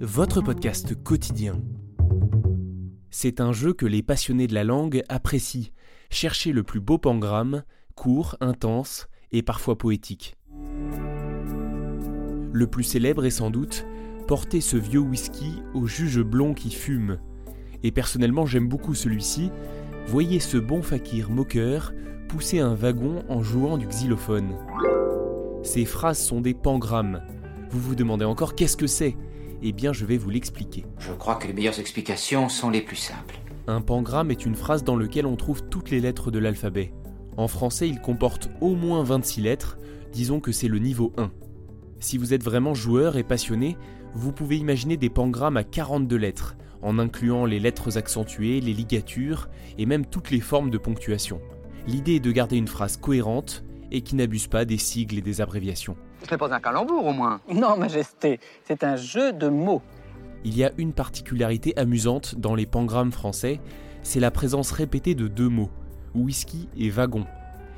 Votre podcast quotidien. C'est un jeu que les passionnés de la langue apprécient. Cherchez le plus beau pangramme, court, intense et parfois poétique. Le plus célèbre est sans doute Portez ce vieux whisky au juge blond qui fume. Et personnellement, j'aime beaucoup celui-ci. Voyez ce bon fakir moqueur pousser un wagon en jouant du xylophone. Ces phrases sont des pangrammes. Vous vous demandez encore qu'est-ce que c'est? Eh bien, je vais vous l'expliquer. Je crois que les meilleures explications sont les plus simples. Un pangramme est une phrase dans laquelle on trouve toutes les lettres de l'alphabet. En français, il comporte au moins 26 lettres, disons que c'est le niveau 1. Si vous êtes vraiment joueur et passionné, vous pouvez imaginer des pangrammes à 42 lettres, en incluant les lettres accentuées, les ligatures et même toutes les formes de ponctuation. L'idée est de garder une phrase cohérente et qui n'abuse pas des sigles et des abréviations. Ce n'est pas un calembour au moins. Non, Majesté, c'est un jeu de mots. Il y a une particularité amusante dans les pangrammes français, c'est la présence répétée de deux mots, whisky et wagon.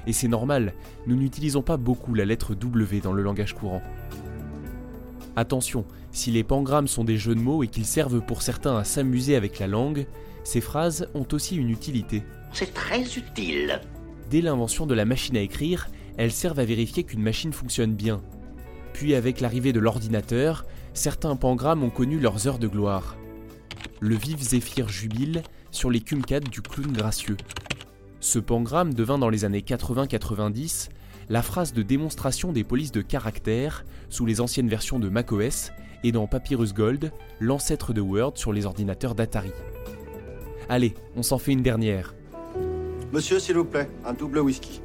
Et c'est normal, nous n'utilisons pas beaucoup la lettre W dans le langage courant. Attention, si les pangrammes sont des jeux de mots et qu'ils servent pour certains à s'amuser avec la langue, ces phrases ont aussi une utilité. C'est très utile. Dès l'invention de la machine à écrire, elles servent à vérifier qu'une machine fonctionne bien. Puis avec l'arrivée de l'ordinateur, certains pangrammes ont connu leurs heures de gloire. Le vif zéphyr jubile sur les cumcades du clown gracieux. Ce pangramme devint dans les années 80-90 la phrase de démonstration des polices de caractère sous les anciennes versions de macOS et dans Papyrus Gold, l'ancêtre de Word sur les ordinateurs d'Atari. Allez, on s'en fait une dernière. Monsieur, s'il vous plaît, un double whisky.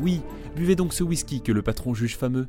Oui, buvez donc ce whisky que le patron juge fameux.